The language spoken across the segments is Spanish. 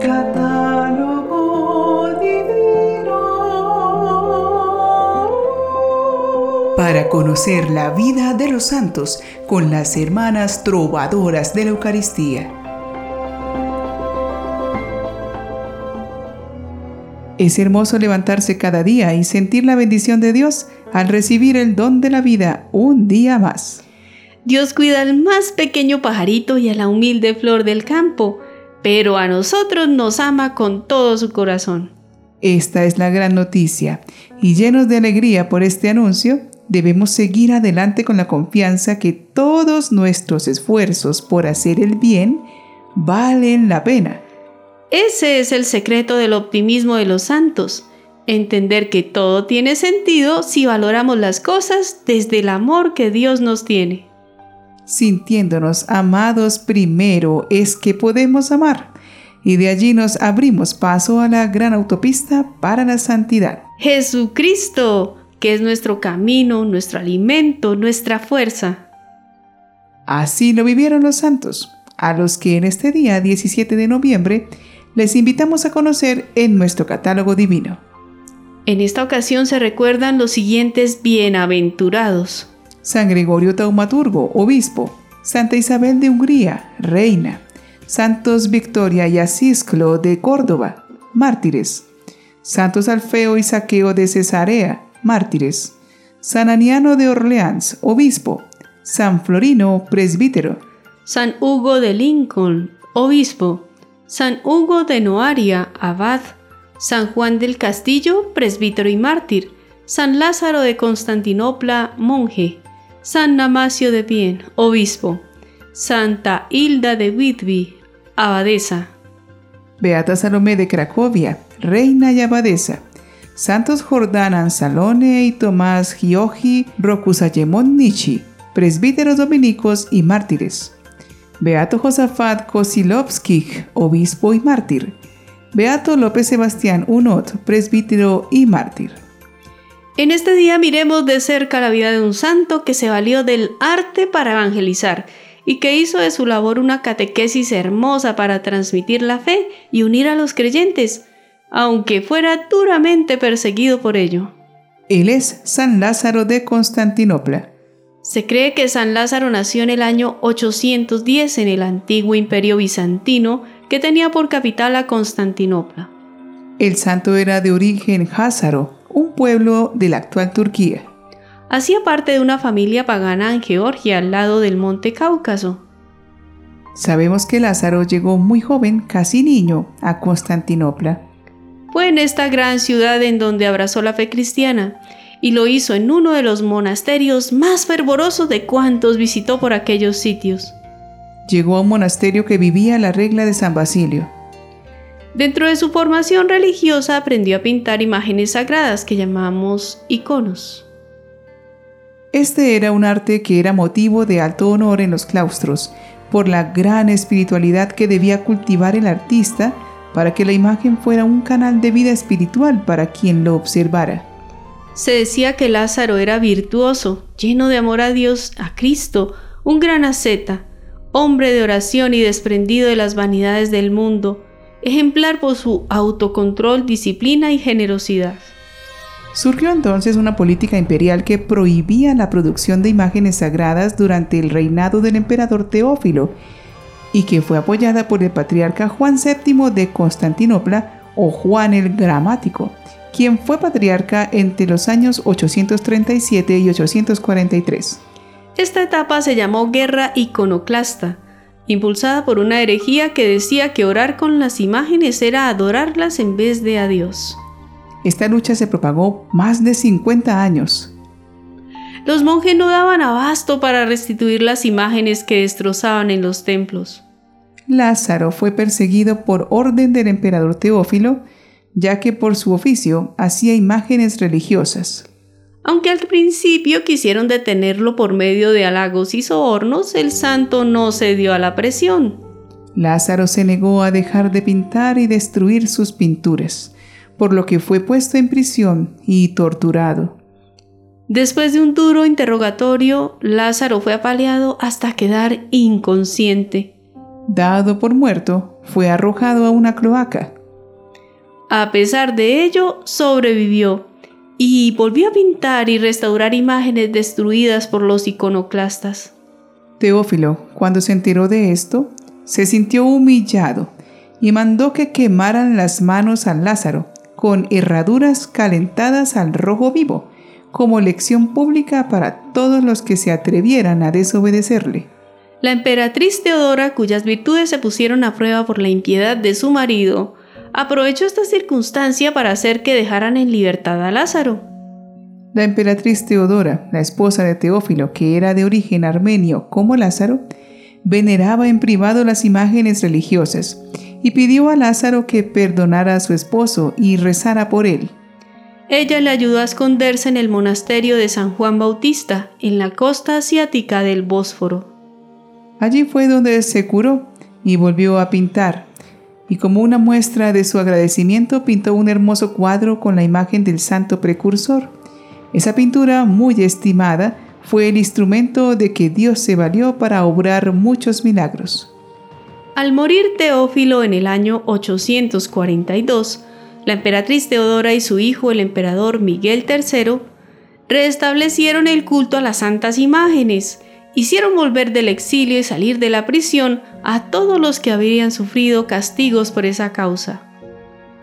Catálogo divino. Para conocer la vida de los santos con las hermanas trovadoras de la Eucaristía. Es hermoso levantarse cada día y sentir la bendición de Dios al recibir el don de la vida un día más. Dios cuida al más pequeño pajarito y a la humilde flor del campo, pero a nosotros nos ama con todo su corazón. Esta es la gran noticia, y llenos de alegría por este anuncio, debemos seguir adelante con la confianza que todos nuestros esfuerzos por hacer el bien valen la pena. Ese es el secreto del optimismo de los santos, entender que todo tiene sentido si valoramos las cosas desde el amor que Dios nos tiene sintiéndonos amados primero es que podemos amar. Y de allí nos abrimos paso a la gran autopista para la santidad. Jesucristo, que es nuestro camino, nuestro alimento, nuestra fuerza. Así lo vivieron los santos, a los que en este día 17 de noviembre les invitamos a conocer en nuestro catálogo divino. En esta ocasión se recuerdan los siguientes bienaventurados. San Gregorio Taumaturgo, obispo, Santa Isabel de Hungría, reina, Santos Victoria y Asisclo de Córdoba, mártires, Santos Alfeo y Saqueo de Cesarea, mártires, San Aniano de Orleans, obispo, San Florino, presbítero, San Hugo de Lincoln, obispo, San Hugo de Noaria, abad, San Juan del Castillo, presbítero y mártir, San Lázaro de Constantinopla, monje, San Namacio de Bien, obispo, Santa Hilda de Whitby, abadesa. Beata Salomé de Cracovia, reina y abadesa. Santos Jordán Ansalone y Tomás Gioji Rocusayemon Nichi, presbíteros dominicos y mártires. Beato Josafat Kosilovsky, obispo y mártir. Beato López Sebastián Unot, presbítero y mártir. En este día miremos de cerca la vida de un santo que se valió del arte para evangelizar y que hizo de su labor una catequesis hermosa para transmitir la fe y unir a los creyentes, aunque fuera duramente perseguido por ello. Él es San Lázaro de Constantinopla. Se cree que San Lázaro nació en el año 810 en el antiguo imperio bizantino que tenía por capital a Constantinopla. El santo era de origen házaro, un pueblo de la actual Turquía. Hacía parte de una familia pagana en Georgia, al lado del monte Cáucaso. Sabemos que Lázaro llegó muy joven, casi niño, a Constantinopla. Fue en esta gran ciudad en donde abrazó la fe cristiana y lo hizo en uno de los monasterios más fervorosos de cuantos visitó por aquellos sitios. Llegó a un monasterio que vivía la regla de San Basilio Dentro de su formación religiosa aprendió a pintar imágenes sagradas que llamamos iconos. Este era un arte que era motivo de alto honor en los claustros, por la gran espiritualidad que debía cultivar el artista para que la imagen fuera un canal de vida espiritual para quien lo observara. Se decía que Lázaro era virtuoso, lleno de amor a Dios, a Cristo, un gran asceta, hombre de oración y desprendido de las vanidades del mundo, ejemplar por su autocontrol, disciplina y generosidad. Surgió entonces una política imperial que prohibía la producción de imágenes sagradas durante el reinado del emperador Teófilo y que fue apoyada por el patriarca Juan VII de Constantinopla o Juan el Gramático, quien fue patriarca entre los años 837 y 843. Esta etapa se llamó Guerra Iconoclasta, impulsada por una herejía que decía que orar con las imágenes era adorarlas en vez de a Dios. Esta lucha se propagó más de 50 años. Los monjes no daban abasto para restituir las imágenes que destrozaban en los templos. Lázaro fue perseguido por orden del emperador Teófilo, ya que por su oficio hacía imágenes religiosas. Aunque al principio quisieron detenerlo por medio de halagos y sobornos, el santo no cedió a la presión. Lázaro se negó a dejar de pintar y destruir sus pinturas, por lo que fue puesto en prisión y torturado. Después de un duro interrogatorio, Lázaro fue apaleado hasta quedar inconsciente. Dado por muerto, fue arrojado a una cloaca. A pesar de ello, sobrevivió y volvió a pintar y restaurar imágenes destruidas por los iconoclastas. Teófilo, cuando se enteró de esto, se sintió humillado y mandó que quemaran las manos a Lázaro con herraduras calentadas al rojo vivo, como lección pública para todos los que se atrevieran a desobedecerle. La emperatriz Teodora, cuyas virtudes se pusieron a prueba por la impiedad de su marido, aprovechó esta circunstancia para hacer que dejaran en libertad a Lázaro. La emperatriz Teodora, la esposa de Teófilo, que era de origen armenio como Lázaro, veneraba en privado las imágenes religiosas y pidió a Lázaro que perdonara a su esposo y rezara por él. Ella le ayudó a esconderse en el monasterio de San Juan Bautista, en la costa asiática del Bósforo. Allí fue donde se curó y volvió a pintar, y como una muestra de su agradecimiento pintó un hermoso cuadro con la imagen del santo precursor. Esa pintura, muy estimada, fue el instrumento de que Dios se valió para obrar muchos milagros. Al morir Teófilo en el año 842, la emperatriz Teodora y su hijo el emperador Miguel III restablecieron el culto a las santas imágenes, hicieron volver del exilio y salir de la prisión a todos los que habrían sufrido castigos por esa causa.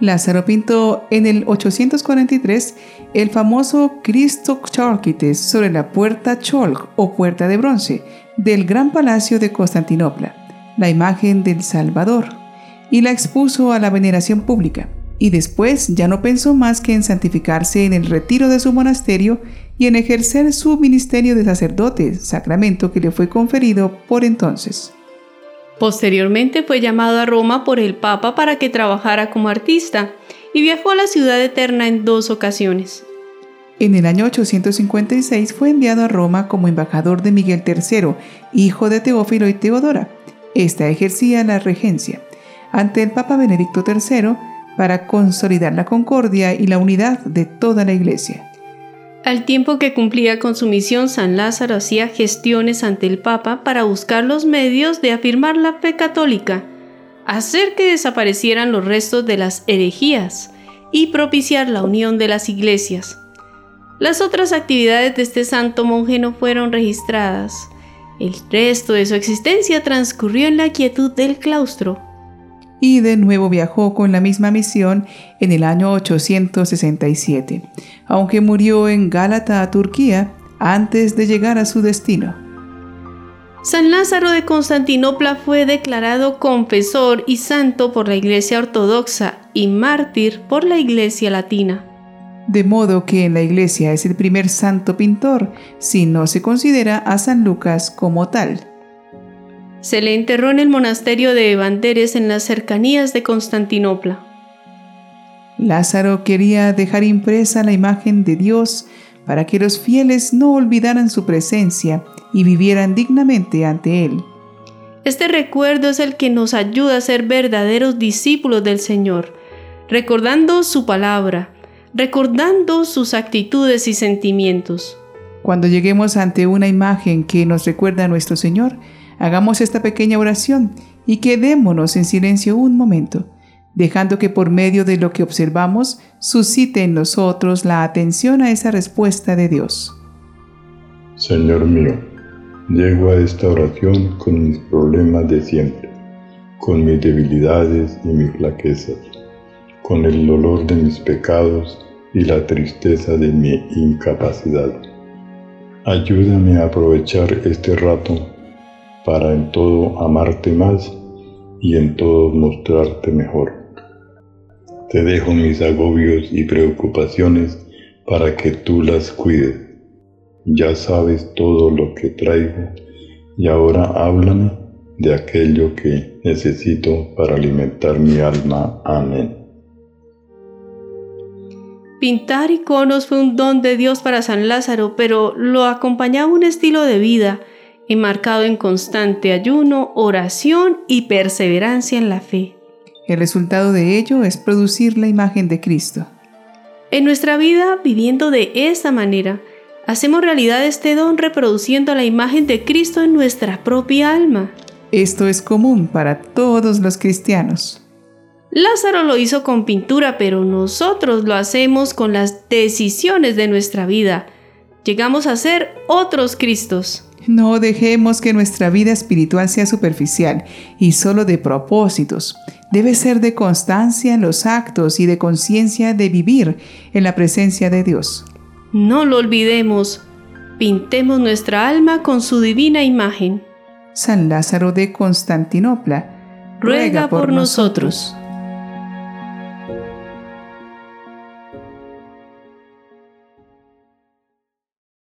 Lázaro pintó en el 843 el famoso Cristo Chalkites sobre la puerta Cholk o puerta de bronce del gran palacio de Constantinopla, la imagen del Salvador, y la expuso a la veneración pública. Y después ya no pensó más que en santificarse en el retiro de su monasterio y en ejercer su ministerio de sacerdote, sacramento que le fue conferido por entonces. Posteriormente fue llamado a Roma por el Papa para que trabajara como artista y viajó a la ciudad eterna en dos ocasiones. En el año 856 fue enviado a Roma como embajador de Miguel III, hijo de Teófilo y Teodora. Esta ejercía la regencia ante el Papa Benedicto III para consolidar la concordia y la unidad de toda la Iglesia. Al tiempo que cumplía con su misión, San Lázaro hacía gestiones ante el Papa para buscar los medios de afirmar la fe católica, hacer que desaparecieran los restos de las herejías y propiciar la unión de las iglesias. Las otras actividades de este santo monje no fueron registradas. El resto de su existencia transcurrió en la quietud del claustro y de nuevo viajó con la misma misión en el año 867, aunque murió en Gálata, Turquía, antes de llegar a su destino. San Lázaro de Constantinopla fue declarado confesor y santo por la Iglesia Ortodoxa y mártir por la Iglesia Latina. De modo que en la Iglesia es el primer santo pintor si no se considera a San Lucas como tal. Se le enterró en el monasterio de Evanderes en las cercanías de Constantinopla. Lázaro quería dejar impresa la imagen de Dios para que los fieles no olvidaran su presencia y vivieran dignamente ante Él. Este recuerdo es el que nos ayuda a ser verdaderos discípulos del Señor, recordando su palabra, recordando sus actitudes y sentimientos. Cuando lleguemos ante una imagen que nos recuerda a nuestro Señor, Hagamos esta pequeña oración y quedémonos en silencio un momento, dejando que por medio de lo que observamos suscite en nosotros la atención a esa respuesta de Dios. Señor mío, llego a esta oración con mis problemas de siempre, con mis debilidades y mis flaquezas, con el dolor de mis pecados y la tristeza de mi incapacidad. Ayúdame a aprovechar este rato para en todo amarte más y en todo mostrarte mejor. Te dejo mis agobios y preocupaciones para que tú las cuides. Ya sabes todo lo que traigo y ahora háblame de aquello que necesito para alimentar mi alma. Amén. Pintar iconos fue un don de Dios para San Lázaro, pero lo acompañaba un estilo de vida enmarcado en constante ayuno, oración y perseverancia en la fe. El resultado de ello es producir la imagen de Cristo. En nuestra vida, viviendo de esta manera, hacemos realidad este don reproduciendo la imagen de Cristo en nuestra propia alma. Esto es común para todos los cristianos. Lázaro lo hizo con pintura, pero nosotros lo hacemos con las decisiones de nuestra vida. Llegamos a ser otros Cristos. No dejemos que nuestra vida espiritual sea superficial y solo de propósitos. Debe ser de constancia en los actos y de conciencia de vivir en la presencia de Dios. No lo olvidemos. Pintemos nuestra alma con su divina imagen. San Lázaro de Constantinopla, ruega por nosotros.